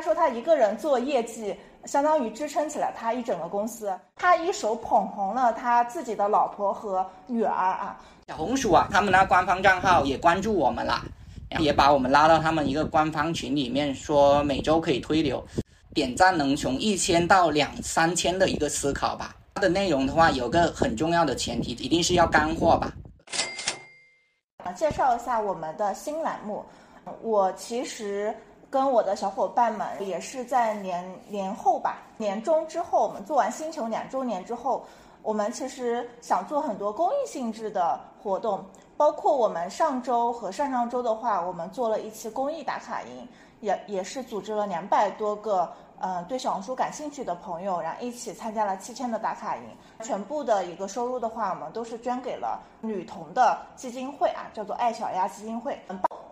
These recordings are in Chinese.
他说他一个人做业绩，相当于支撑起了他一整个公司。他一手捧红了他自己的老婆和女儿啊。小红薯啊，他们那官方账号也关注我们了，也把我们拉到他们一个官方群里面，说每周可以推流，点赞能从一千到两三千的一个思考吧。它的内容的话，有个很重要的前提，一定是要干货吧。介绍一下我们的新栏目，我其实。跟我的小伙伴们也是在年年后吧，年终之后，我们做完星球两周年之后，我们其实想做很多公益性质的活动，包括我们上周和上上周的话，我们做了一期公益打卡营，也也是组织了两百多个嗯对小红书感兴趣的朋友，然后一起参加了七天的打卡营，全部的一个收入的话，我们都是捐给了女童的基金会啊，叫做爱小鸭基金会。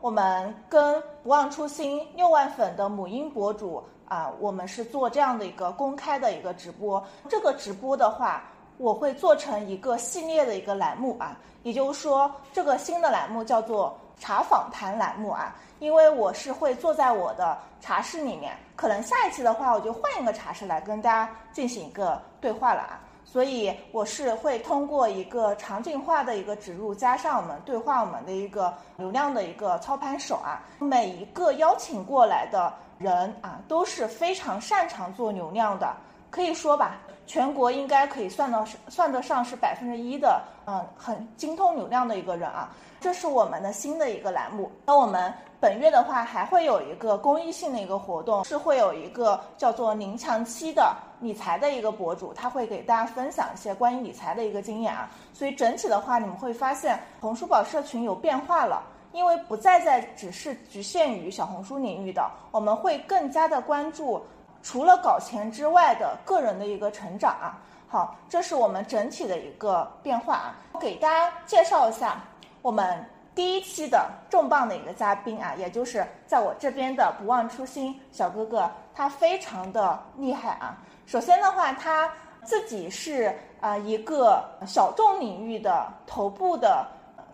我们跟不忘初心六万粉的母婴博主啊，我们是做这样的一个公开的一个直播。这个直播的话，我会做成一个系列的一个栏目啊，也就是说，这个新的栏目叫做茶访谈栏目啊，因为我是会坐在我的茶室里面，可能下一期的话，我就换一个茶室来跟大家进行一个对话了啊。所以我是会通过一个场景化的一个植入，加上我们对话我们的一个流量的一个操盘手啊，每一个邀请过来的人啊都是非常擅长做流量的，可以说吧，全国应该可以算到算得上是百分之一的，嗯，很精通流量的一个人啊。这是我们的新的一个栏目。那我们本月的话还会有一个公益性的一个活动，是会有一个叫做宁强期的理财的一个博主，他会给大家分享一些关于理财的一个经验啊。所以整体的话，你们会发现红书宝社群有变化了，因为不再在只是局限于小红书领域的，我们会更加的关注除了搞钱之外的个人的一个成长啊。好，这是我们整体的一个变化啊，给大家介绍一下。我们第一期的重磅的一个嘉宾啊，也就是在我这边的不忘初心小哥哥，他非常的厉害啊。首先的话，他自己是啊一个小众领域的头部的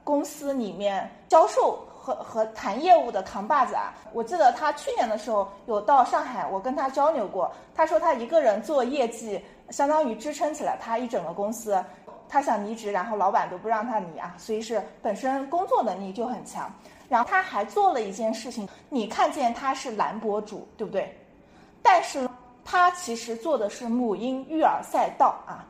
公司里面销售和和谈业务的扛把子啊。我记得他去年的时候有到上海，我跟他交流过，他说他一个人做业绩，相当于支撑起了他一整个公司。他想离职，然后老板都不让他离啊，所以是本身工作能力就很强。然后他还做了一件事情，你看见他是男博主，对不对？但是他其实做的是母婴育儿赛道啊，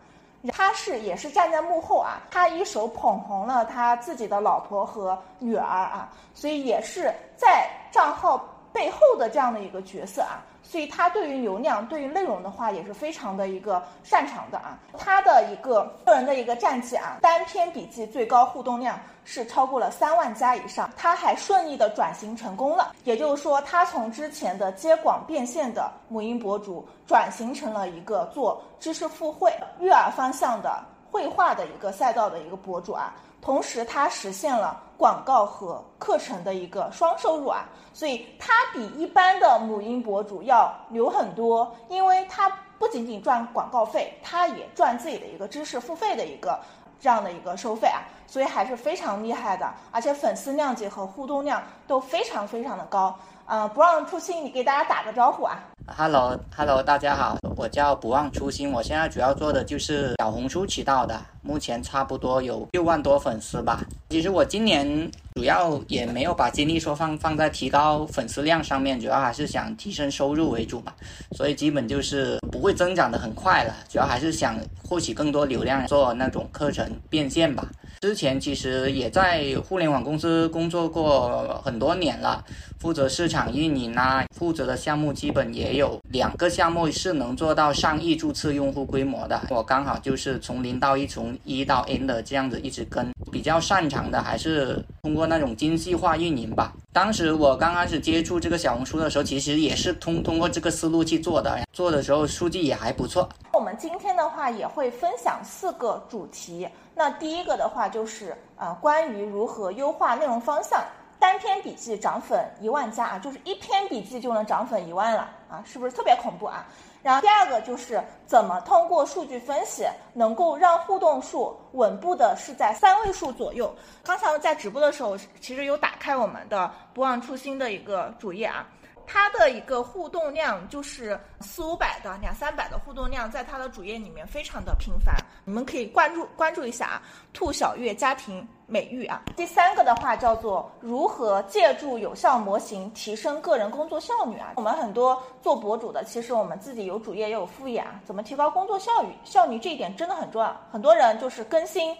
他是也是站在幕后啊，他一手捧红了他自己的老婆和女儿啊，所以也是在账号背后的这样的一个角色啊。所以他对于流量、对于内容的话也是非常的一个擅长的啊。他的一个个人的一个战绩啊，单篇笔记最高互动量是超过了三万加以上。他还顺利的转型成功了，也就是说，他从之前的接广变现的母婴博主，转型成了一个做知识付费、育儿方向的绘画的一个赛道的一个博主啊。同时，它实现了广告和课程的一个双收入啊，所以它比一般的母婴博主要牛很多，因为它不仅仅赚广告费，它也赚自己的一个知识付费的一个这样的一个收费啊，所以还是非常厉害的，而且粉丝量级和互动量都非常非常的高。呃，不忘初心，你给大家打个招呼啊。Hello，Hello，大家好，我叫不忘初心，我现在主要做的就是小红书渠道的，目前差不多有六万多粉丝吧。其实我今年主要也没有把精力说放放在提高粉丝量上面，主要还是想提升收入为主嘛，所以基本就是不会增长的很快了，主要还是想获取更多流量，做那种课程变现吧。之前其实也在互联网公司工作过很多年了，负责市场运营啊，负责的项目基本也有两个项目是能做到上亿注册用户规模的。我刚好就是从零到一，从一到 N 的这样子一直跟，比较擅长的还是通过那种精细化运营吧。当时我刚开始接触这个小红书的时候，其实也是通通过这个思路去做的，做的时候数据也还不错。我们今天的话也会分享四个主题。那第一个的话就是啊，关于如何优化内容方向，单篇笔记涨粉一万加啊，就是一篇笔记就能涨粉一万了啊，是不是特别恐怖啊？然后第二个就是怎么通过数据分析能够让互动数稳步的是在三位数左右。刚才在直播的时候，其实有打开我们的不忘初心的一个主页啊。它的一个互动量就是四五百的、两三百的互动量，在它的主页里面非常的频繁。你们可以关注关注一下啊，兔小月家庭美育啊。第三个的话叫做如何借助有效模型提升个人工作效率啊。我们很多做博主的，其实我们自己有主页也有副业啊，怎么提高工作效率？效率这一点真的很重要。很多人就是更新。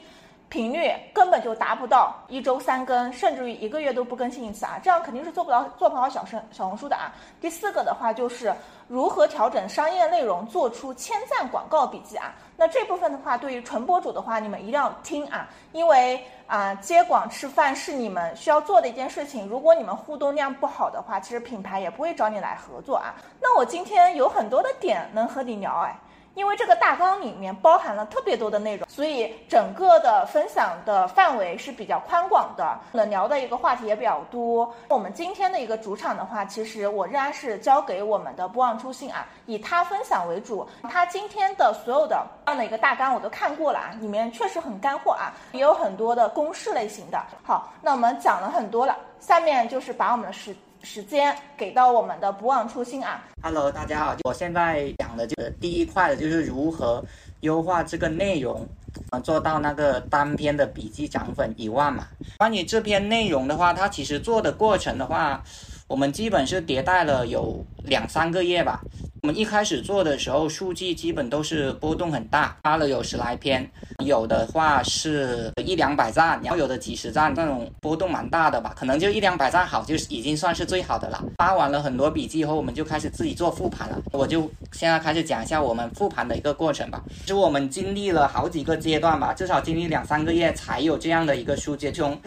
频率根本就达不到一周三更，甚至于一个月都不更新一次啊！这样肯定是做不到做不好小生小红书的啊。第四个的话就是如何调整商业内容，做出千赞广告笔记啊。那这部分的话，对于纯博主的话，你们一定要听啊，因为啊接广吃饭是你们需要做的一件事情。如果你们互动量不好的话，其实品牌也不会找你来合作啊。那我今天有很多的点能和你聊哎。因为这个大纲里面包含了特别多的内容，所以整个的分享的范围是比较宽广的，能聊的一个话题也比较多。我们今天的一个主场的话，其实我仍然是交给我们的不忘初心啊，以他分享为主。他今天的所有的这样的一个大纲我都看过了啊，里面确实很干货啊，也有很多的公式类型的。好，那我们讲了很多了，下面就是把我们的时。时间给到我们的不忘初心啊！Hello，大家好，我现在讲的就是第一块的，就是如何优化这个内容，嗯，做到那个单篇的笔记涨粉一万嘛。关于这篇内容的话，它其实做的过程的话，我们基本是迭代了有两三个月吧。我们一开始做的时候，数据基本都是波动很大，发了有十来篇，有的话是一两百赞，然后有的几十赞，那种波动蛮大的吧，可能就一两百赞好，就是已经算是最好的了。发完了很多笔记以后，我们就开始自己做复盘了。我就现在开始讲一下我们复盘的一个过程吧。就我们经历了好几个阶段吧，至少经历两三个月才有这样的一个数据，从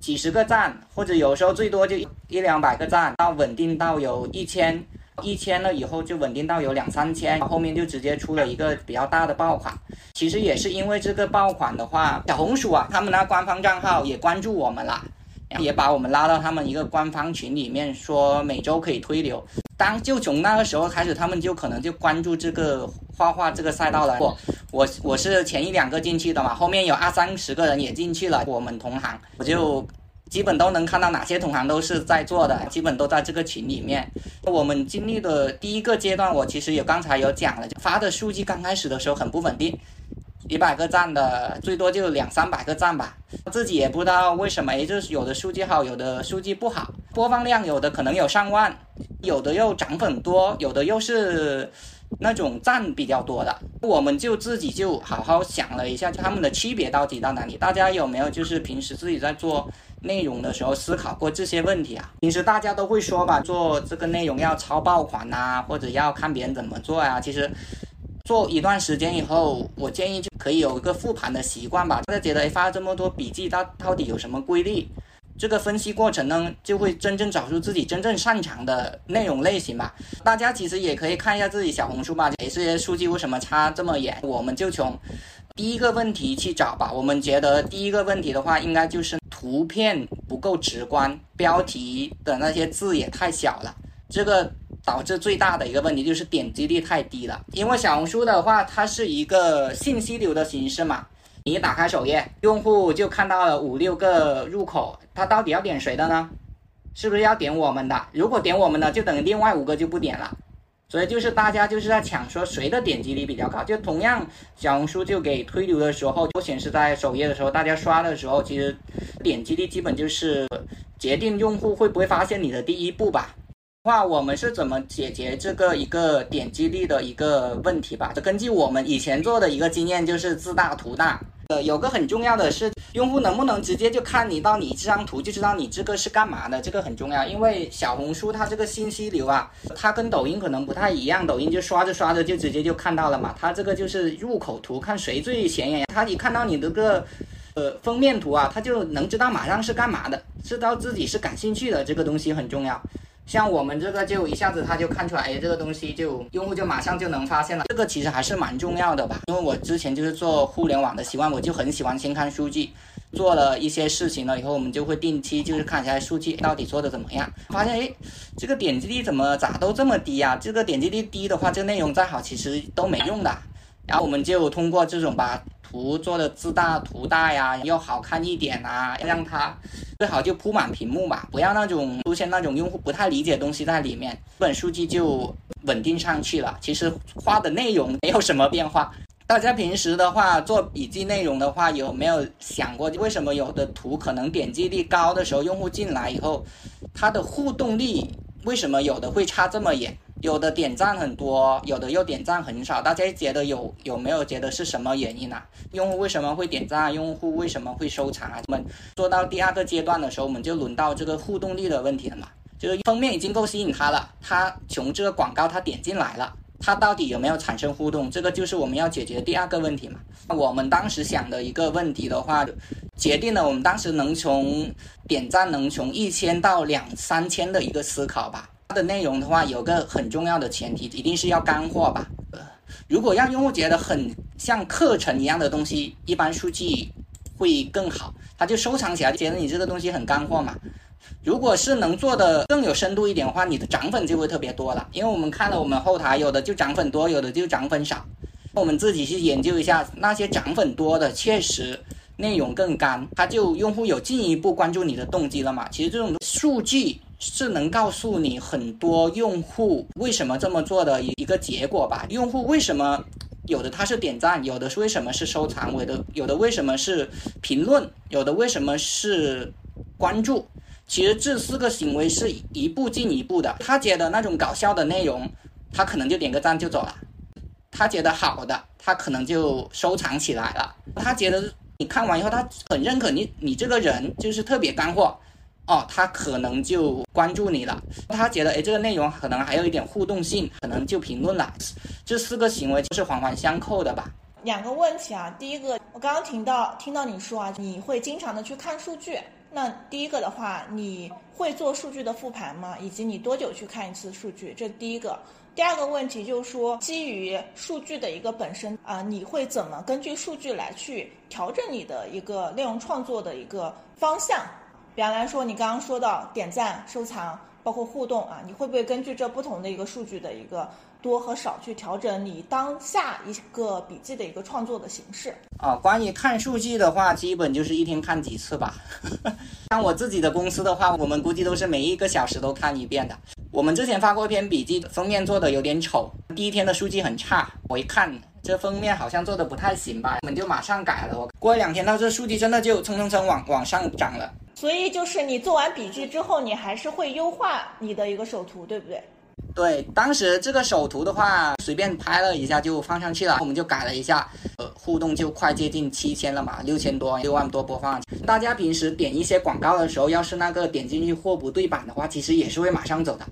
几十个赞，或者有时候最多就一两百个赞，到稳定到有一千。一千了以后就稳定到有两三千，后面就直接出了一个比较大的爆款。其实也是因为这个爆款的话，小红薯啊，他们那官方账号也关注我们了，也把我们拉到他们一个官方群里面，说每周可以推流。当就从那个时候开始，他们就可能就关注这个画画这个赛道了。我我我是前一两个进去的嘛，后面有二三十个人也进去了，我们同行，我就。基本都能看到哪些同行都是在做的，基本都在这个群里面。我们经历的第一个阶段，我其实有刚才有讲了，发的数据刚开始的时候很不稳定，一百个赞的最多就两三百个赞吧，自己也不知道为什么，也就是有的数据好，有的数据不好，播放量有的可能有上万，有的又涨粉多，有的又是。那种赞比较多的，我们就自己就好好想了一下，他们的区别到底在哪里？大家有没有就是平时自己在做内容的时候思考过这些问题啊？平时大家都会说吧，做这个内容要抄爆款呐，或者要看别人怎么做呀。其实做一段时间以后，我建议就可以有一个复盘的习惯吧。大家觉得发这么多笔记，到到底有什么规律？这个分析过程呢，就会真正找出自己真正擅长的内容类型吧。大家其实也可以看一下自己小红书吧，这些数据为什么差这么远？我们就从第一个问题去找吧。我们觉得第一个问题的话，应该就是图片不够直观，标题的那些字也太小了，这个导致最大的一个问题就是点击率太低了。因为小红书的话，它是一个信息流的形式嘛。你打开首页，用户就看到了五六个入口，他到底要点谁的呢？是不是要点我们的？如果点我们的，就等于另外五个就不点了。所以就是大家就是在抢说谁的点击率比较高。就同样，小红书就给推流的时候，就显示在首页的时候，大家刷的时候，其实点击率基本就是决定用户会不会发现你的第一步吧。话我们是怎么解决这个一个点击率的一个问题吧？就根据我们以前做的一个经验，就是自大图大。呃，有个很重要的是，用户能不能直接就看你到你这张图就知道你这个是干嘛的？这个很重要，因为小红书它这个信息流啊，它跟抖音可能不太一样。抖音就刷着刷着就直接就看到了嘛，它这个就是入口图，看谁最显眼。它一看到你这个呃封面图啊，它就能知道马上是干嘛的，知道自己是感兴趣的。这个东西很重要。像我们这个就一下子他就看出来，哎，这个东西就用户就马上就能发现了，这个其实还是蛮重要的吧。因为我之前就是做互联网的习惯，我就很喜欢先看数据，做了一些事情了以后，我们就会定期就是看一下数据到底做的怎么样，发现哎，这个点击率怎么咋都这么低啊？这个点击率低的话，这个内容再好其实都没用的。然后我们就通过这种把图做的字大图大呀，要好看一点啊，让它最好就铺满屏幕吧，不要那种出现那种用户不太理解的东西在里面，基本数据就稳定上去了。其实画的内容没有什么变化。大家平时的话做笔记内容的话，有没有想过为什么有的图可能点击率高的时候，用户进来以后，它的互动力为什么有的会差这么远？有的点赞很多，有的又点赞很少，大家觉得有有没有觉得是什么原因啊？用户为什么会点赞？用户为什么会收藏啊？我们做到第二个阶段的时候，我们就轮到这个互动力的问题了嘛？就是封面已经够吸引他了，他从这个广告他点进来了，他到底有没有产生互动？这个就是我们要解决第二个问题嘛？我们当时想的一个问题的话，决定了我们当时能从点赞能从一千到两三千的一个思考吧。它的内容的话，有个很重要的前提，一定是要干货吧。呃，如果让用户觉得很像课程一样的东西，一般数据会更好，他就收藏起来，觉得你这个东西很干货嘛。如果是能做的更有深度一点的话，你的涨粉就会特别多了。因为我们看了我们后台，有的就涨粉多，有的就涨粉少。我们自己去研究一下，那些涨粉多的，确实内容更干，它就用户有进一步关注你的动机了嘛。其实这种数据。是能告诉你很多用户为什么这么做的一个结果吧？用户为什么有的他是点赞，有的是为什么是收藏，有的有的为什么是评论，有的为什么是关注？其实这四个行为是一步进一步的。他觉得那种搞笑的内容，他可能就点个赞就走了；他觉得好的，他可能就收藏起来了；他觉得你看完以后，他很认可你，你这个人就是特别干货。哦，他可能就关注你了，他觉得哎，这个内容可能还有一点互动性，可能就评论了。这四个行为就是环环相扣的吧？两个问题啊，第一个，我刚刚听到听到你说啊，你会经常的去看数据。那第一个的话，你会做数据的复盘吗？以及你多久去看一次数据？这第一个。第二个问题就是说，基于数据的一个本身啊，你会怎么根据数据来去调整你的一个内容创作的一个方向？比方来说，你刚刚说到点赞、收藏，包括互动啊，你会不会根据这不同的一个数据的一个多和少去调整你当下一个笔记的一个创作的形式？啊，关于看数据的话，基本就是一天看几次吧。像我自己的公司的话，我们估计都是每一个小时都看一遍的。我们之前发过一篇笔记，封面做的有点丑，第一天的数据很差，我一看这封面好像做的不太行吧，我们就马上改了。我过了两天，它这数据真的就蹭蹭蹭往往上涨了。所以就是你做完笔记之后，你还是会优化你的一个手图，对不对？对，当时这个手图的话，随便拍了一下就放上去了，我们就改了一下，呃，互动就快接近七千了嘛，六千多，六万多播放。大家平时点一些广告的时候，要是那个点进去货不对版的话，其实也是会马上走的。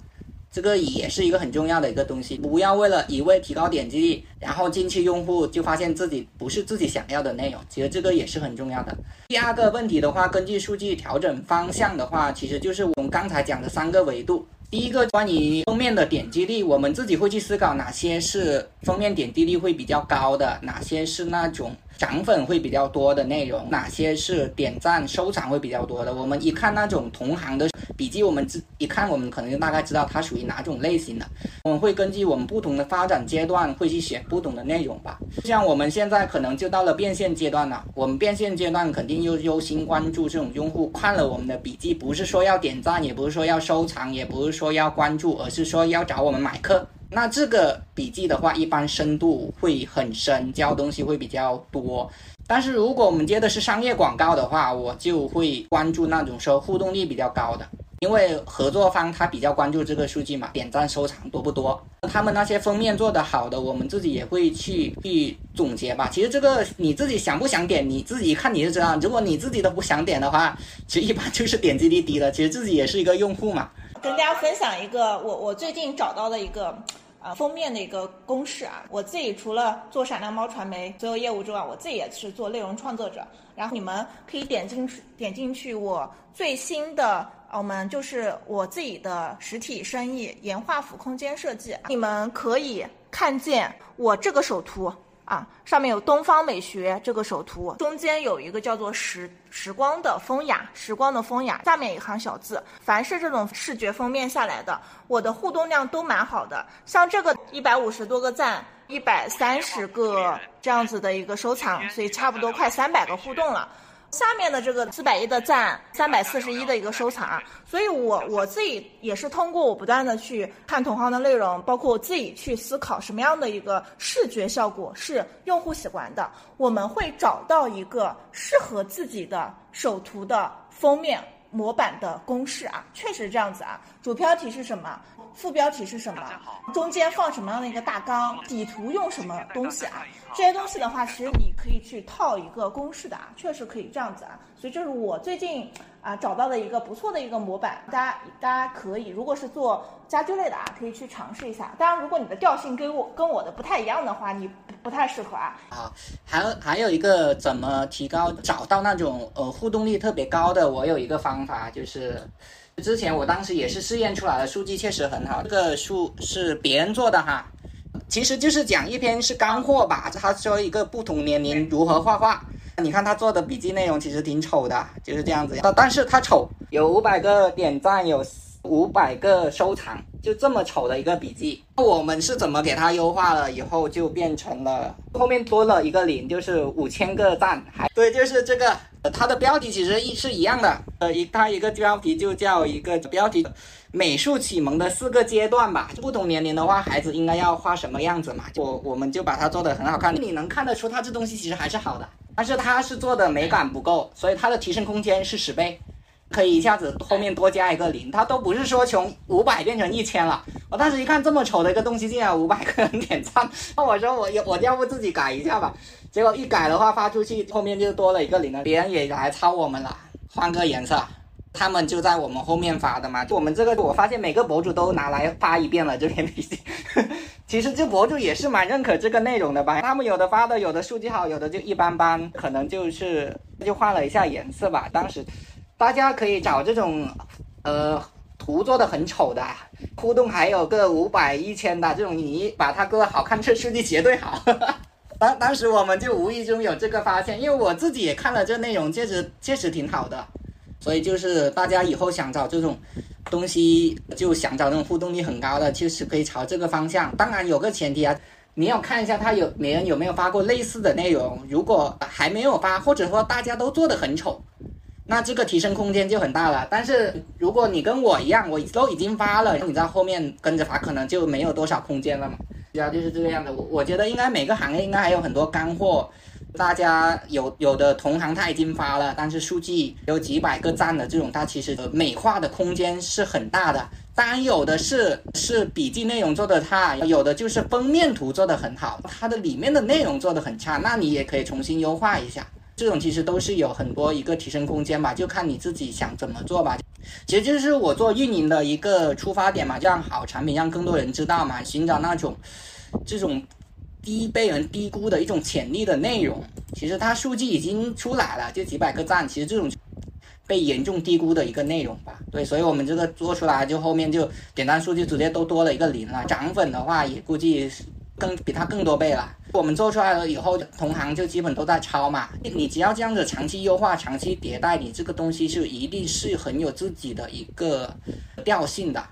这个也是一个很重要的一个东西，不要为了一味提高点击率，然后进去用户就发现自己不是自己想要的内容，其实这个也是很重要的。第二个问题的话，根据数据调整方向的话，其实就是我们刚才讲的三个维度。第一个关于封面的点击率，我们自己会去思考哪些是封面点击率会比较高的，哪些是那种。涨粉会比较多的内容，哪些是点赞收藏会比较多的？我们一看那种同行的笔记，我们一看，我们可能就大概知道它属于哪种类型的。我们会根据我们不同的发展阶段，会去选不同的内容吧。像我们现在可能就到了变现阶段了，我们变现阶段肯定又优先关注这种用户看了我们的笔记，不是说要点赞，也不是说要收藏，也不是说要关注，而是说要找我们买课。那这个笔记的话，一般深度会很深，教东西会比较多。但是如果我们接的是商业广告的话，我就会关注那种说互动率比较高的，因为合作方他比较关注这个数据嘛，点赞收藏多不多。他们那些封面做的好的，我们自己也会去去总结吧。其实这个你自己想不想点，你自己看你就知道。如果你自己都不想点的话，其实一般就是点击率低了。其实自己也是一个用户嘛。跟大家分享一个我我最近找到的一个啊封面的一个公式啊，我自己除了做闪亮猫传媒所有业务之外，我自己也是做内容创作者。然后你们可以点进去点进去我最新的我们就是我自己的实体生意——岩画府空间设计，你们可以看见我这个首图啊，上面有东方美学这个首图，中间有一个叫做时时光的风雅，时光的风雅，下面一行小字。凡是这种视觉封面下来的，我的互动量都蛮好的。像这个一百五十多个赞，一百三十个这样子的一个收藏，所以差不多快三百个互动了。下面的这个四百一的赞，三百四十一的一个收藏，所以我我自己也是通过我不断的去看同行的内容，包括我自己去思考什么样的一个视觉效果是用户喜欢的，我们会找到一个适合自己的首图的封面模板的公式啊，确实这样子啊，主标题是什么？副标题是什么？中间放什么样的一个大纲？底图用什么东西啊？这些东西的话，其实你可以去套一个公式的啊，确实可以这样子啊。所以这是我最近啊找到的一个不错的一个模板，大家大家可以，如果是做家居类的啊，可以去尝试一下。当然，如果你的调性跟我跟我的不太一样的话，你不太适合啊。啊，还有还有一个怎么提高找到那种呃互动力特别高的，我有一个方法就是。之前我当时也是试验出来的数据确实很好，这个数是别人做的哈，其实就是讲一篇是干货吧。他说一个不同年龄如何画画，你看他做的笔记内容其实挺丑的，就是这样子。但是他丑，有五百个点赞，有五百个收藏，就这么丑的一个笔记，我们是怎么给它优化了？以后就变成了后面多了一个零，就是五千个赞，还对，就是这个。它的标题其实一是一样的，呃，一它一个标题就叫一个标题，美术启蒙的四个阶段吧。不同年龄的话，孩子应该要画什么样子嘛？我我们就把它做的很好看，你能看得出它这东西其实还是好的，但是它是做的美感不够，所以它的提升空间是十倍，可以一下子后面多加一个零，它都不是说从五百变成一千了。我当时一看这么丑的一个东西，竟然五百个人点赞，那我说我我要不自己改一下吧。结果一改的话，发出去后面就多了一个零了，别人也来抄我们了，换个颜色，他们就在我们后面发的嘛。我们这个我发现每个博主都拿来发一遍了这篇笔记，其实这博主也是蛮认可这个内容的吧？他们有的发的有的数据好，有的就一般般，可能就是就换了一下颜色吧。当时大家可以找这种，呃，图做的很丑的，互动还有个五百一千的这种，你把它搁好看，这数据绝对好。当当时我们就无意中有这个发现，因为我自己也看了这内容，确实确实挺好的，所以就是大家以后想找这种东西，就想找那种互动力很高的，就是可以朝这个方向。当然有个前提啊，你要看一下他有别人有没有发过类似的内容，如果还没有发，或者说大家都做的很丑，那这个提升空间就很大了。但是如果你跟我一样，我都已经发了，你在后面跟着发，可能就没有多少空间了嘛。对啊，就是这个样子。我我觉得应该每个行业应该还有很多干货，大家有有的同行他已经发了，但是数据有几百个赞的这种，它其实美化的空间是很大的。当然有的是是笔记内容做的差，有的就是封面图做的很好，它的里面的内容做的很差，那你也可以重新优化一下。这种其实都是有很多一个提升空间吧，就看你自己想怎么做吧。其实就是我做运营的一个出发点嘛，让好产品让更多人知道嘛，寻找那种这种低被人低估的一种潜力的内容。其实它数据已经出来了，就几百个赞，其实这种被严重低估的一个内容吧。对，所以我们这个做出来就后面就点赞数据直接都多了一个零了，涨粉的话也估计更比它更多倍了。我们做出来了以后，同行就基本都在抄嘛。你只要这样子长期优化、长期迭代，你这个东西是一定是很有自己的一个调性的，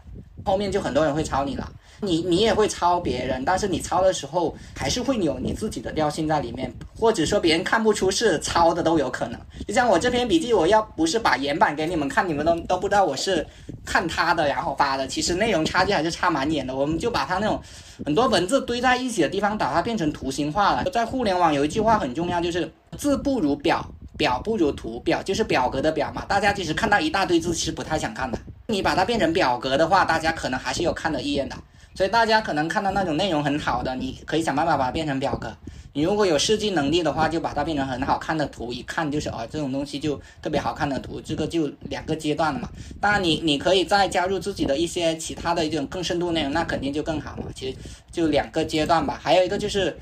后面就很多人会抄你了。你你也会抄别人，但是你抄的时候还是会有你自己的调性在里面，或者说别人看不出是抄的都有可能。就像我这篇笔记，我要不是把原版给你们看，你们都都不知道我是看他的然后发的。其实内容差距还是差蛮远的。我们就把它那种很多文字堆在一起的地方，把它变成图形化了。在互联网有一句话很重要，就是字不如表，表不如图。表就是表格的表嘛，大家其实看到一大堆字是不太想看的。你把它变成表格的话，大家可能还是有看的意愿的。所以大家可能看到那种内容很好的，你可以想办法把它变成表格。你如果有设计能力的话，就把它变成很好看的图，一看就是哦，这种东西就特别好看的图。这个就两个阶段了嘛。当然你你可以再加入自己的一些其他的一种更深度内容，那肯定就更好嘛。其实就两个阶段吧。还有一个就是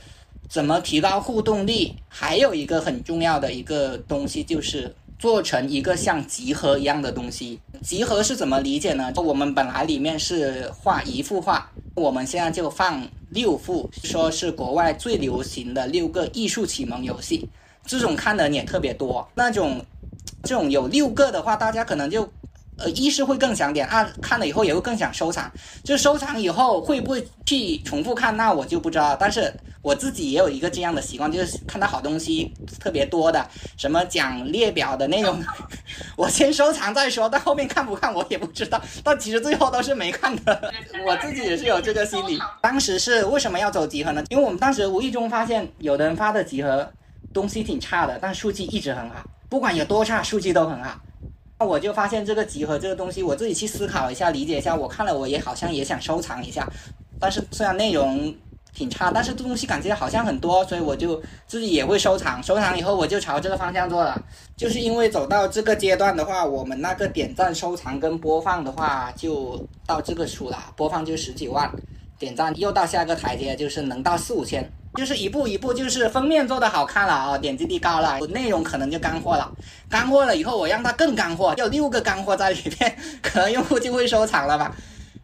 怎么提高互动力，还有一个很重要的一个东西就是做成一个像集合一样的东西。集合是怎么理解呢？我们本来里面是画一幅画，我们现在就放六幅，说是国外最流行的六个艺术启蒙游戏。这种看的人也特别多，那种这种有六个的话，大家可能就。呃，一是会更想点，二看了以后也会更想收藏。就收藏以后会不会去重复看，那我就不知道。但是我自己也有一个这样的习惯，就是看到好东西特别多的，什么讲列表的那种，我先收藏再说。到后面看不看我也不知道，但其实最后都是没看的。我自己也是有这个心理。当时是为什么要走集合呢？因为我们当时无意中发现，有的人发的集合东西挺差的，但数据一直很好，不管有多差，数据都很好。我就发现这个集合这个东西，我自己去思考一下，理解一下。我看了，我也好像也想收藏一下。但是虽然内容挺差，但是这东西感觉好像很多，所以我就自己也会收藏。收藏以后，我就朝这个方向做了。就是因为走到这个阶段的话，我们那个点赞、收藏跟播放的话，就到这个数了。播放就十几万，点赞又到下个台阶，就是能到四五千。就是一步一步，就是封面做的好看了啊，点击率高了，内容可能就干货了。干货了以后，我让它更干货，有六个干货在里面，可能用户就会收藏了吧。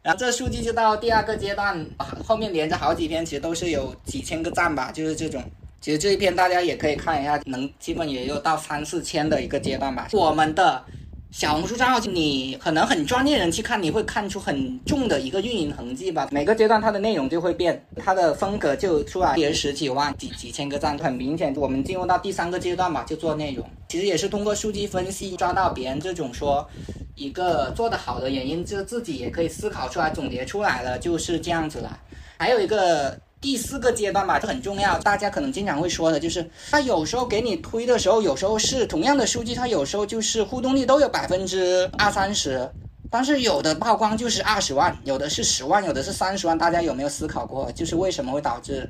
然后这数据就到第二个阶段，后面连着好几篇，其实都是有几千个赞吧，就是这种。其实这一篇大家也可以看一下，能基本也有到三四千的一个阶段吧。我们的。小红书账号，你可能很专业人去看，你会看出很重的一个运营痕迹吧。每个阶段它的内容就会变，它的风格就出来，也是十几万、几几千个赞，很明显。我们进入到第三个阶段吧，就做内容。其实也是通过数据分析抓到别人这种说一个做得好的原因，就自己也可以思考出来、总结出来了，就是这样子了。还有一个。第四个阶段吧，这很重要，大家可能经常会说的，就是他有时候给你推的时候，有时候是同样的数据，他有时候就是互动率都有百分之二三十，但是有的曝光就是二十万，有的是十万，有的是三十万，大家有没有思考过，就是为什么会导致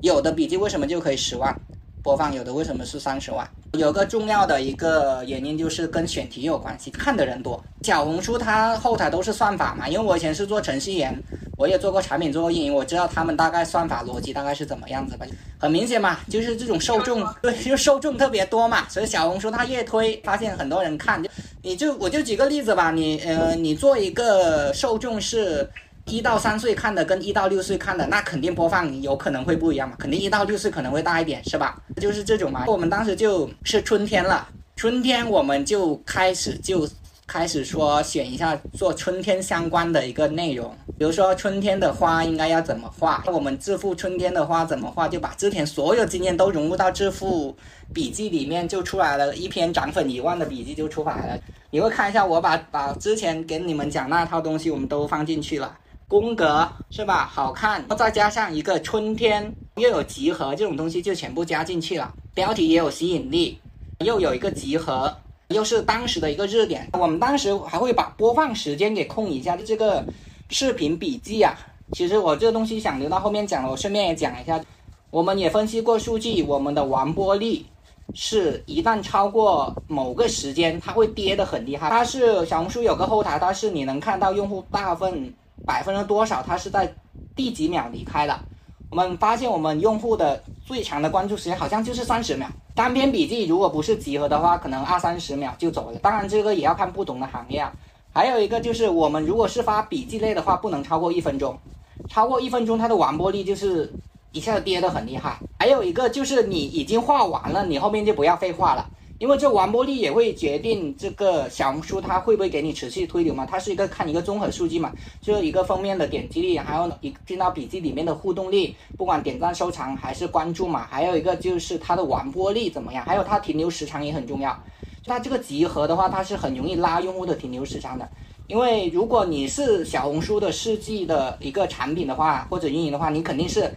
有的笔记为什么就可以十万？播放有的为什么是三十万？有个重要的一个原因就是跟选题有关系，看的人多。小红书它后台都是算法嘛，因为我以前是做程序员，我也做过产品，做过运营，我知道他们大概算法逻辑大概是怎么样子吧。很明显嘛，就是这种受众，对，就受众特别多嘛，所以小红书它越推，发现很多人看，就你就我就举个例子吧，你呃，你做一个受众是。一到三岁看的跟一到六岁看的，那肯定播放有可能会不一样嘛，肯定一到六岁可能会大一点，是吧？就是这种嘛。我们当时就是春天了，春天我们就开始就开始说选一下做春天相关的一个内容，比如说春天的花应该要怎么画，那我们这幅春天的花怎么画，就把之前所有经验都融入到这幅笔记里面，就出来了一篇涨粉一万的笔记就出来了。你会看一下，我把把之前给你们讲那套东西我们都放进去了。宫格是吧？好看，再加上一个春天，又有集合这种东西就全部加进去了。标题也有吸引力，又有一个集合，又是当时的一个热点。我们当时还会把播放时间给控一下，就这个视频笔记啊。其实我这个东西想留到后面讲了，我顺便也讲一下。我们也分析过数据，我们的完播率是一旦超过某个时间，它会跌得很厉害。它是小红书有个后台，它是你能看到用户大部分。百分之多少？它是在第几秒离开的？我们发现我们用户的最长的关注时间好像就是三十秒。单篇笔记如果不是集合的话，可能二三十秒就走了。当然这个也要看不同的行业啊。还有一个就是我们如果是发笔记类的话，不能超过一分钟，超过一分钟它的完播率就是一下子跌得很厉害。还有一个就是你已经画完了，你后面就不要废话了。因为这完播率也会决定这个小红书它会不会给你持续推流嘛？它是一个看一个综合数据嘛，就是一个封面的点击率，还有一进到笔记里面的互动率，不管点赞、收藏还是关注嘛，还有一个就是它的完播率怎么样，还有它停留时长也很重要。它这个集合的话，它是很容易拉用户的停留时长的，因为如果你是小红书的设计的一个产品的话，或者运营的话，你肯定是。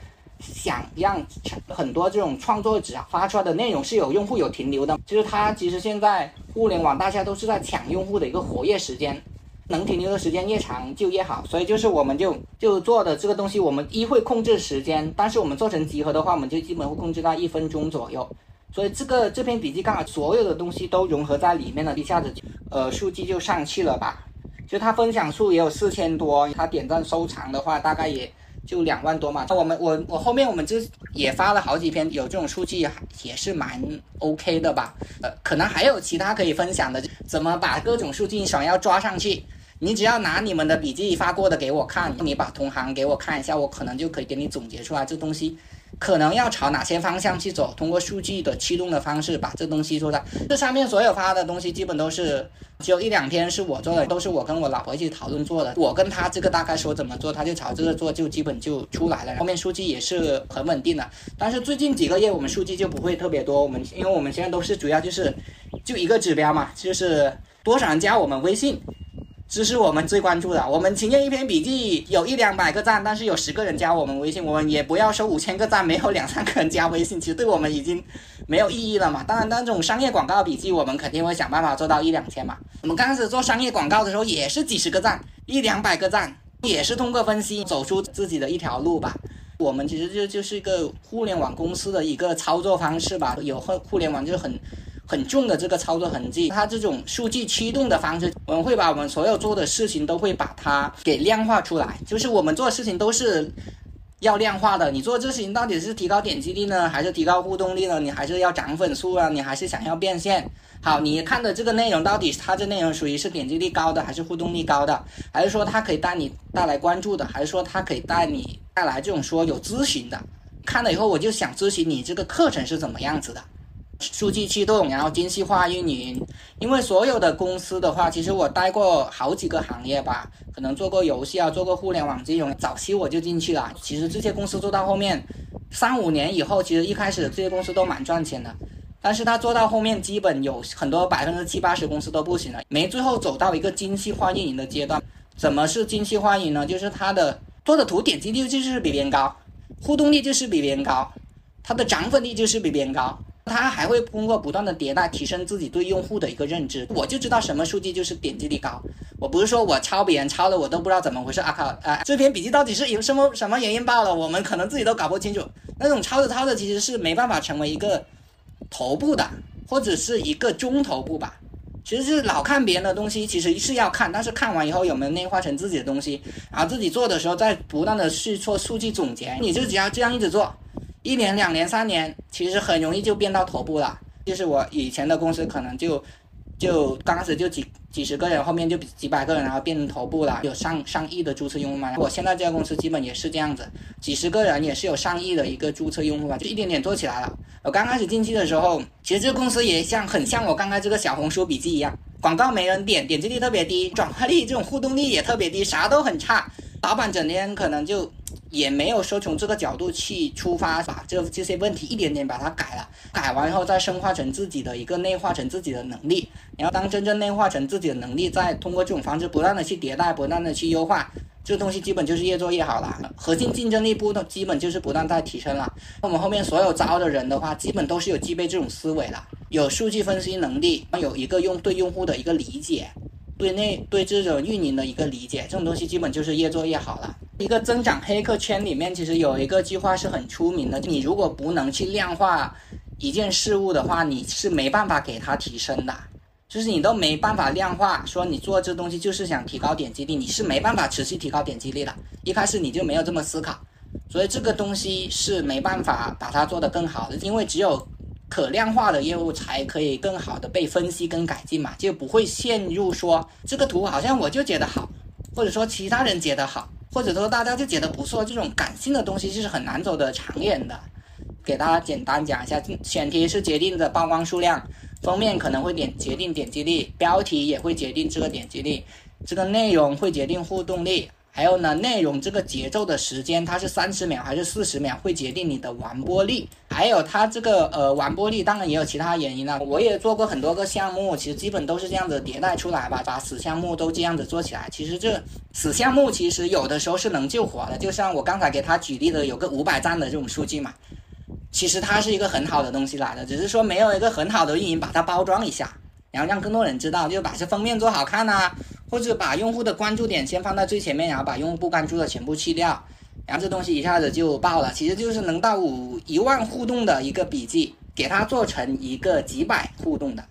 想让很多这种创作者发出来的内容是有用户有停留的，就是它其实现在互联网大家都是在抢用户的一个活跃时间，能停留的时间越长就越好。所以就是我们就就做的这个东西，我们一会控制时间，但是我们做成集合的话，我们就基本会控制到一分钟左右。所以这个这篇笔记刚好所有的东西都融合在里面了，一下子呃数据就上去了吧？就它分享数也有四千多，它点赞收藏的话大概也。就两万多嘛。那我们我我后面我们就也发了好几篇，有这种数据也是蛮 OK 的吧。呃，可能还有其他可以分享的，怎么把各种数据想要抓上去？你只要拿你们的笔记发过的给我看，你把同行给我看一下，我可能就可以给你总结出来这东西。可能要朝哪些方向去走？通过数据的驱动的方式把这东西做到。这上面所有发的东西，基本都是只有一两篇是我做的，都是我跟我老婆一起讨论做的。我跟他这个大概说怎么做，他就朝这个做，就基本就出来了。后面数据也是很稳定的。但是最近几个月我们数据就不会特别多，我们因为我们现在都是主要就是就一个指标嘛，就是多少人加我们微信。这是我们最关注的。我们情愿一篇笔记有一两百个赞，但是有十个人加我们微信，我们也不要收五千个赞，没有两三个人加微信，其实对我们已经没有意义了嘛。当然，那种商业广告笔记，我们肯定会想办法做到一两千嘛。我们刚开始做商业广告的时候，也是几十个赞，一两百个赞，也是通过分析走出自己的一条路吧。我们其实就就是一个互联网公司的一个操作方式吧，有互互联网就是很。很重的这个操作痕迹，它这种数据驱动的方式，我们会把我们所有做的事情都会把它给量化出来。就是我们做的事情都是要量化的。你做这事情到底是提高点击率呢，还是提高互动率呢？你还是要涨粉数啊？你还是想要变现？好，你看的这个内容到底它这内容属于是点击率高的，还是互动率高的？还是说它可以带你带来关注的？还是说它可以带你带来这种说有咨询的？看了以后我就想咨询你这个课程是怎么样子的？数据驱动，然后精细化运营。因为所有的公司的话，其实我待过好几个行业吧，可能做过游戏啊，做过互联网金融。早期我就进去了。其实这些公司做到后面，三五年以后，其实一开始这些公司都蛮赚钱的。但是他做到后面，基本有很多百分之七八十公司都不行了，没最后走到一个精细化运营的阶段。怎么是精细化运营呢？就是它的做的图点击率就是比别人高，互动率就是比别人高，它的涨粉率就是比别人高。他还会通过不断的迭代提升自己对用户的一个认知。我就知道什么数据就是点击率高。我不是说我抄别人抄的，我都不知道怎么回事啊靠！啊，这篇笔记到底是有什么什么原因爆了？我们可能自己都搞不清楚。那种抄着抄着其实是没办法成为一个头部的，或者是一个中头部吧。其实是老看别人的东西，其实是要看，但是看完以后有没有内化成自己的东西，然后自己做的时候再不断的去做数据总结。你就只要这样一直做。一年、两年、三年，其实很容易就变到头部了。就是我以前的公司，可能就就刚开始就几几十个人，后面就几百个人，然后变成头部了，有上上亿的注册用户嘛。我现在这家公司基本也是这样子，几十个人也是有上亿的一个注册用户吧，就一点点做起来了。我刚开始进去的时候，其实这个公司也像很像我刚才这个小红书笔记一样，广告没人点，点击率特别低，转化率这种互动率也特别低，啥都很差。老板整天可能就。也没有说从这个角度去出发，把这这些问题一点点把它改了，改完以后再深化成自己的一个内化成自己的能力。然后当真正内化成自己的能力，再通过这种方式不断的去迭代，不断的去优化，这东西基本就是越做越好了。核心竞争力不断，基本就是不断在提升了。我们后面所有招的人的话，基本都是有具备这种思维了，有数据分析能力，有一个用对用户的一个理解。对内对这种运营的一个理解，这种东西基本就是越做越好了。一个增长黑客圈里面，其实有一个句话是很出名的：你如果不能去量化一件事物的话，你是没办法给它提升的。就是你都没办法量化，说你做这东西就是想提高点击率，你是没办法持续提高点击率的。一开始你就没有这么思考，所以这个东西是没办法把它做得更好的，因为只有。可量化的业务才可以更好的被分析跟改进嘛，就不会陷入说这个图好像我就觉得好，或者说其他人觉得好，或者说大家就觉得不错，这种感性的东西就是很难走的长远的。给大家简单讲一下，选题是决定的曝光数量，封面可能会点决定点击率，标题也会决定这个点击率，这个内容会决定互动率。还有呢，内容这个节奏的时间，它是三十秒还是四十秒，会决定你的完播率。还有它这个呃完播率，当然也有其他原因了。我也做过很多个项目，其实基本都是这样子迭代出来吧，把死项目都这样子做起来。其实这死项目其实有的时候是能救活的，就像我刚才给他举例的，有个五百赞的这种数据嘛，其实它是一个很好的东西来的，只是说没有一个很好的运营把它包装一下。然后让更多人知道，就把这封面做好看呐，或者把用户的关注点先放到最前面，然后把用户不关注的全部去掉，然后这东西一下子就爆了。其实就是能到五一万互动的一个笔记，给它做成一个几百互动的，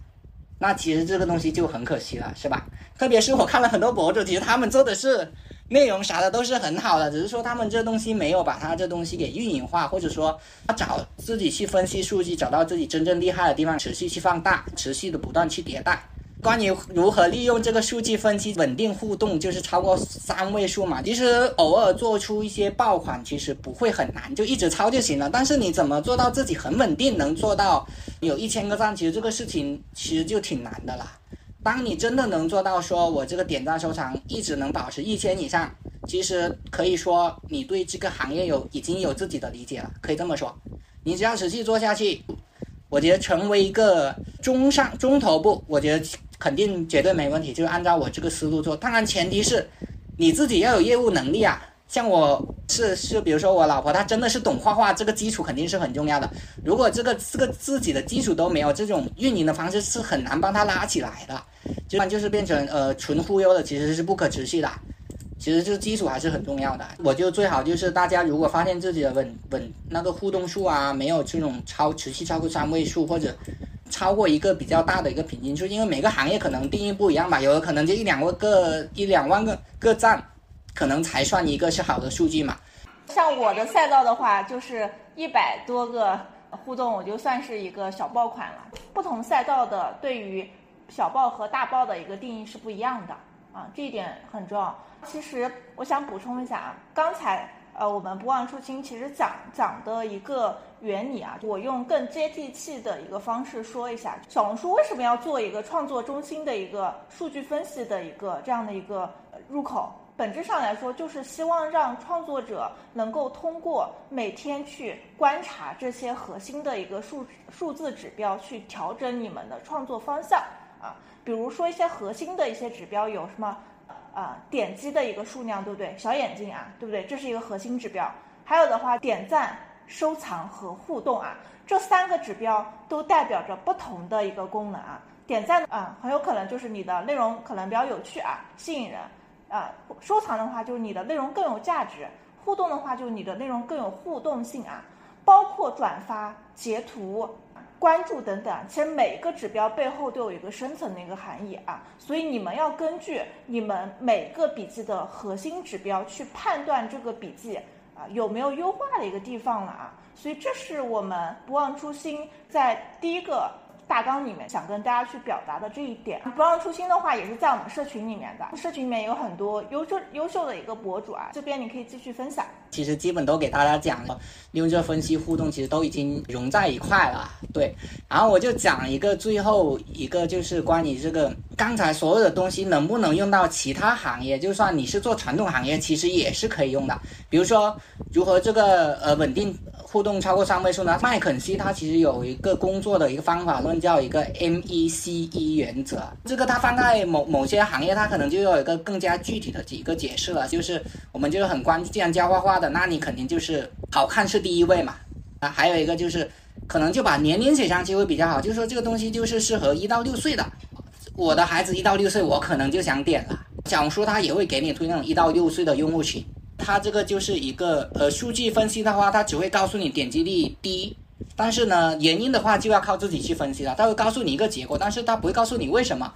那其实这个东西就很可惜了，是吧？特别是我看了很多博主，其实他们做的是内容啥的都是很好的，只是说他们这东西没有把它这东西给运营化，或者说他找自己去分析数据，找到自己真正厉害的地方，持续去放大，持续的不断去迭代。关于如何利用这个数据分析稳定互动，就是超过三位数嘛。其实偶尔做出一些爆款，其实不会很难，就一直抄就行了。但是你怎么做到自己很稳定，能做到有一千个赞？其实这个事情其实就挺难的啦。当你真的能做到，说我这个点赞收藏一直能保持一千以上，其实可以说你对这个行业有已经有自己的理解了，可以这么说。你只要持续做下去，我觉得成为一个中上中头部，我觉得。肯定绝对没问题，就按照我这个思路做。当然前提是你自己要有业务能力啊。像我是是，比如说我老婆她真的是懂画画，这个基础肯定是很重要的。如果这个这个自己的基础都没有，这种运营的方式是很难帮他拉起来的。就就是变成呃纯忽悠的，其实是不可持续的。其实就基础还是很重要的。我就最好就是大家如果发现自己的稳稳那个互动数啊，没有这种超持续超过三位数或者。超过一个比较大的一个平均数，因为每个行业可能定义不一样吧，有的可能就一两万个一两万个个赞，可能才算一个是好的数据嘛。像我的赛道的话，就是一百多个互动，我就算是一个小爆款了。不同赛道的对于小爆和大爆的一个定义是不一样的啊，这一点很重要。其实我想补充一下啊，刚才。呃，我们不忘初心，其实讲讲的一个原理啊，我用更接地气的一个方式说一下，小红书为什么要做一个创作中心的一个数据分析的一个这样的一个入口？本质上来说，就是希望让创作者能够通过每天去观察这些核心的一个数数字指标，去调整你们的创作方向啊。比如说一些核心的一些指标有什么？啊，点击的一个数量，对不对？小眼睛啊，对不对？这是一个核心指标。还有的话，点赞、收藏和互动啊，这三个指标都代表着不同的一个功能啊。点赞啊，很有可能就是你的内容可能比较有趣啊，吸引人啊。收藏的话，就是你的内容更有价值。互动的话，就是你的内容更有互动性啊。包括转发、截图。关注等等，其实每个指标背后都有一个深层的一个含义啊，所以你们要根据你们每个笔记的核心指标去判断这个笔记啊有没有优化的一个地方了啊，所以这是我们不忘初心在第一个。大纲里面想跟大家去表达的这一点，不忘初心的话，也是在我们社群里面的。社群里面有很多优秀优秀的一个博主啊，这边你可以继续分享。其实基本都给大家讲了，利用这分析互动，其实都已经融在一块了。对，然后我就讲一个最后一个，就是关于这个刚才所有的东西能不能用到其他行业，就算你是做传统行业，其实也是可以用的。比如说如何这个呃稳定。互动超过三位数呢？麦肯锡它其实有一个工作的一个方法论，叫一个 M E C E 原则。这个它放在某某些行业，它可能就有一个更加具体的几个解释了。就是我们就是很关既然教画画那你肯定就是好看是第一位嘛。啊，还有一个就是可能就把年龄写上去会比较好，就是说这个东西就是适合一到六岁的。我的孩子一到六岁，我可能就想点了。小红书它也会给你推那种一到六岁的用户群。它这个就是一个呃数据分析的话，它只会告诉你点击率低，但是呢原因的话就要靠自己去分析了。它会告诉你一个结果，但是它不会告诉你为什么，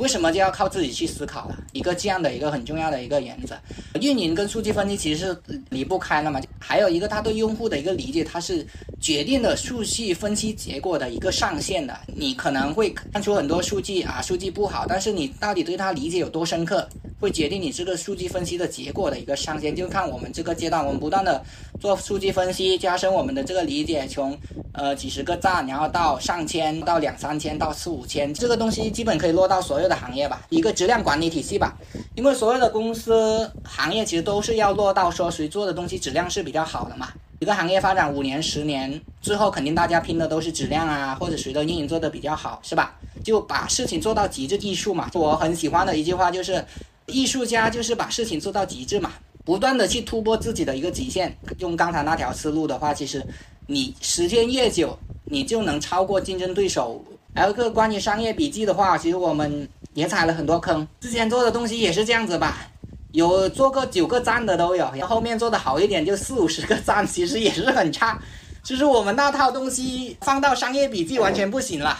为什么就要靠自己去思考了。一个这样的一个很重要的一个原则，运营跟数据分析其实是离不开的嘛。还有一个，他对用户的一个理解，它是决定了数据分析结果的一个上限的。你可能会看出很多数据啊，数据不好，但是你到底对他理解有多深刻？会决定你这个数据分析的结果的一个上限，就看我们这个阶段，我们不断的做数据分析，加深我们的这个理解，从呃几十个赞，然后到上千，到两三千，到四五千，这个东西基本可以落到所有的行业吧，一个质量管理体系吧。因为所有的公司行业其实都是要落到说谁做的东西质量是比较好的嘛。一个行业发展五年、十年，最后肯定大家拼的都是质量啊，或者谁的运营做的比较好，是吧？就把事情做到极致艺术嘛。我很喜欢的一句话就是。艺术家就是把事情做到极致嘛，不断的去突破自己的一个极限。用刚才那条思路的话，其实你时间越久，你就能超过竞争对手。还有个关于商业笔记的话，其实我们也踩了很多坑。之前做的东西也是这样子吧，有做个九个赞的都有，然后后面做的好一点就四五十个赞，其实也是很差。就是我们那套东西放到商业笔记完全不行了。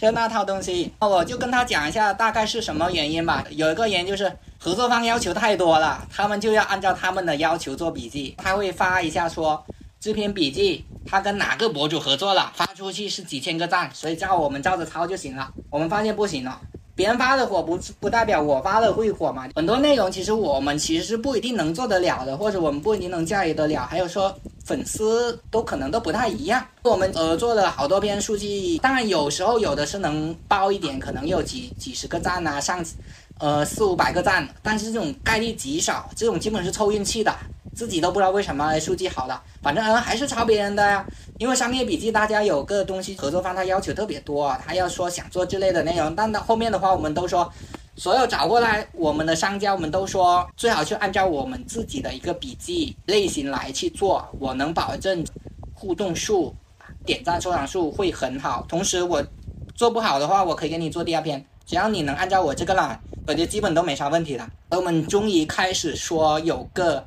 就那套东西，那我就跟他讲一下大概是什么原因吧。有一个原因就是合作方要求太多了，他们就要按照他们的要求做笔记。他会发一下说这篇笔记他跟哪个博主合作了，发出去是几千个赞，所以照我们照着抄就行了。我们发现不行了。别人发的火不不代表我发的会火嘛？很多内容其实我们其实是不一定能做得了的，或者我们不一定能驾驭得了。还有说粉丝都可能都不太一样。我们呃做了好多篇数据，当然有时候有的是能爆一点，可能有几几十个赞啊，上呃四五百个赞，但是这种概率极少，这种基本是凑运气的。自己都不知道为什么数据好了，反正还是抄别人的呀。因为商业笔记大家有个东西，合作方他要求特别多，他要说想做之类的内容，但到后面的话，我们都说，所有找过来我们的商家，我们都说最好去按照我们自己的一个笔记类型来去做，我能保证互动数、点赞、收藏数会很好。同时我做不好的话，我可以给你做第二篇，只要你能按照我这个来，我觉得基本都没啥问题了。我们终于开始说有个。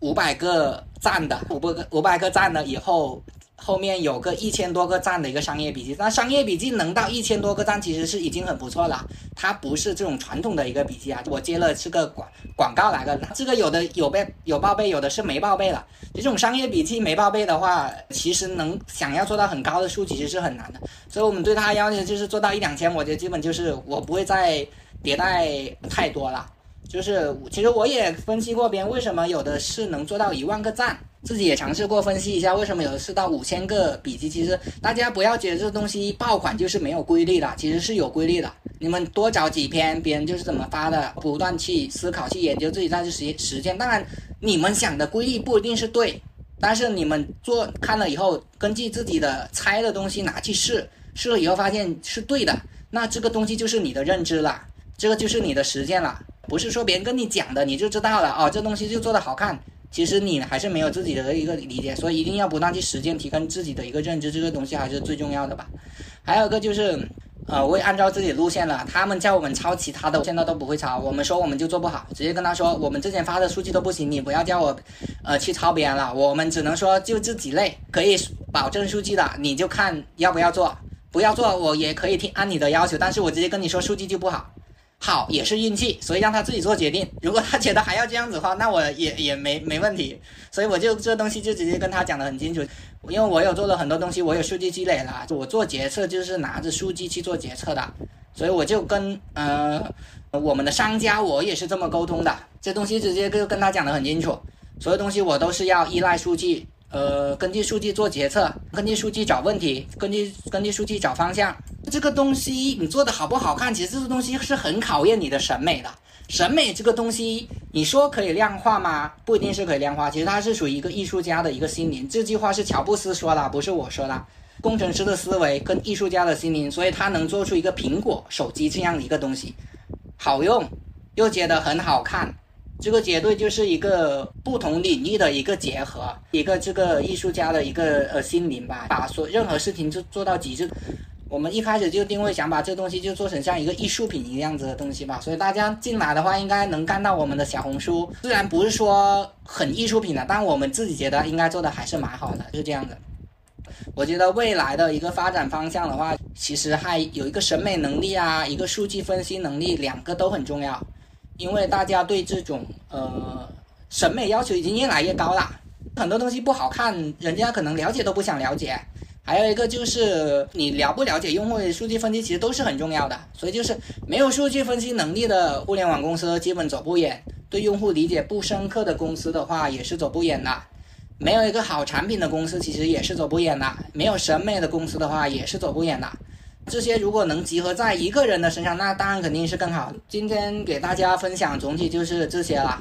五百个赞的，五百个五百个赞了以后，后面有个一千多个赞的一个商业笔记。那商业笔记能到一千多个赞，其实是已经很不错了。它不是这种传统的一个笔记啊，我接了是个广广告来的，这个有的有被有报备，有的是没报备了。这种商业笔记没报备的话，其实能想要做到很高的数，其实是很难的。所以我们对它要求就是做到一两千，我觉得基本就是我不会再迭代太多了。就是，其实我也分析过，别人为什么有的是能做到一万个赞，自己也尝试过分析一下，为什么有的是到五千个笔记。其实大家不要觉得这东西爆款就是没有规律的，其实是有规律的。你们多找几篇，别人就是怎么发的，不断去思考、去研究，自己再去实实践。当然，你们想的规律不一定是对，但是你们做看了以后，根据自己的猜的东西拿去试，试了以后发现是对的，那这个东西就是你的认知了，这个就是你的实践了。不是说别人跟你讲的你就知道了哦，这东西就做的好看，其实你还是没有自己的一个理解，所以一定要不断去实践，提高自己的一个认知，这个东西还是最重要的吧。还有一个就是，呃，我也按照自己路线了，他们叫我们抄其他的，现在都不会抄，我们说我们就做不好，直接跟他说我们之前发的数据都不行，你不要叫我，呃，去抄别人了，我们只能说就这几类可以保证数据的，你就看要不要做，不要做我也可以听按你的要求，但是我直接跟你说数据就不好。好也是运气，所以让他自己做决定。如果他觉得还要这样子的话，那我也也没没问题。所以我就这东西就直接跟他讲得很清楚，因为我有做了很多东西，我有数据积累了，我做决策就是拿着数据去做决策的。所以我就跟呃我们的商家，我也是这么沟通的。这东西直接就跟他讲得很清楚，所有东西我都是要依赖数据。呃，根据数据做决策，根据数据找问题，根据根据数据找方向。这个东西你做的好不好看，其实这个东西是很考验你的审美的。审美这个东西，你说可以量化吗？不一定是可以量化。其实它是属于一个艺术家的一个心灵。这句话是乔布斯说的，不是我说的。工程师的思维跟艺术家的心灵，所以他能做出一个苹果手机这样的一个东西，好用又觉得很好看。这个绝对就是一个不同领域的一个结合，一个这个艺术家的一个呃心灵吧，把所任何事情就做到极致。我们一开始就定位想把这东西就做成像一个艺术品一样子的东西吧，所以大家进来的话应该能看到我们的小红书，虽然不是说很艺术品的，但我们自己觉得应该做的还是蛮好的，是这样的。我觉得未来的一个发展方向的话，其实还有一个审美能力啊，一个数据分析能力，两个都很重要。因为大家对这种呃审美要求已经越来越高了，很多东西不好看，人家可能了解都不想了解。还有一个就是你了不了解用户数据分析，其实都是很重要的。所以就是没有数据分析能力的互联网公司基本走不远，对用户理解不深刻的公司的话也是走不远的。没有一个好产品的公司其实也是走不远的，没有审美的公司的话也是走不远的。这些如果能集合在一个人的身上，那当然肯定是更好。今天给大家分享总体就是这些了。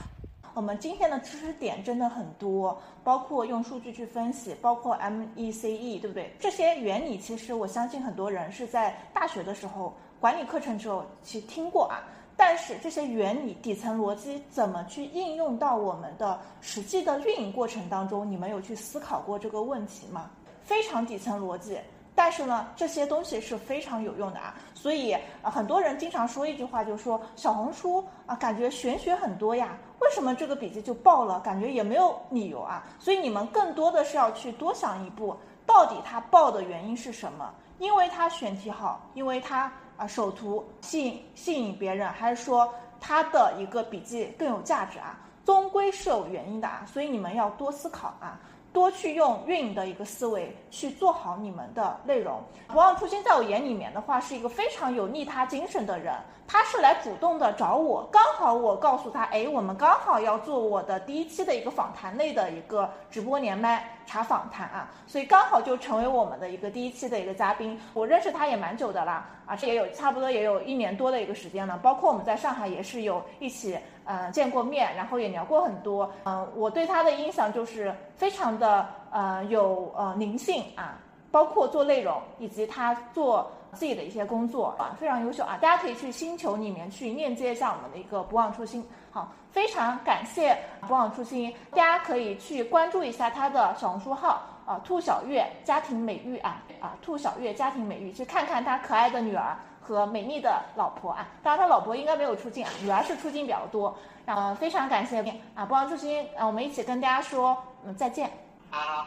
我们今天的知识点真的很多，包括用数据去分析，包括 MECE，对不对？这些原理其实我相信很多人是在大学的时候管理课程之后其实听过啊。但是这些原理底层逻辑怎么去应用到我们的实际的运营过程当中？你们有去思考过这个问题吗？非常底层逻辑。但是呢，这些东西是非常有用的啊，所以啊，很多人经常说一句话，就是说小红书啊，感觉玄学很多呀，为什么这个笔记就爆了？感觉也没有理由啊。所以你们更多的是要去多想一步，到底它爆的原因是什么？因为它选题好，因为它啊首图吸引吸引别人，还是说它的一个笔记更有价值啊？终归是有原因的啊，所以你们要多思考啊。多去用运营的一个思维去做好你们的内容。不忘初心，在我眼里面的话，是一个非常有利他精神的人。他是来主动的找我，刚好我告诉他，哎，我们刚好要做我的第一期的一个访谈类的一个直播连麦查访谈啊，所以刚好就成为我们的一个第一期的一个嘉宾。我认识他也蛮久的啦，啊，这也有差不多也有一年多的一个时间了。包括我们在上海也是有一起呃见过面，然后也聊过很多。嗯，我对他的印象就是非常的呃有呃灵性啊，包括做内容以及他做。自己的一些工作啊，非常优秀啊！大家可以去星球里面去链接一下我们的一个不忘初心。好，非常感谢不忘初心，大家可以去关注一下他的小红书号啊，兔小月家庭美育啊啊，兔小月家庭美育，去看看他可爱的女儿和美丽的老婆啊。当然他老婆应该没有出镜啊，女儿是出镜比较多。后非常感谢啊，不忘初心啊，我们一起跟大家说嗯再见。好，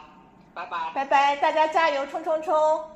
拜拜，拜拜，大家加油，冲冲冲！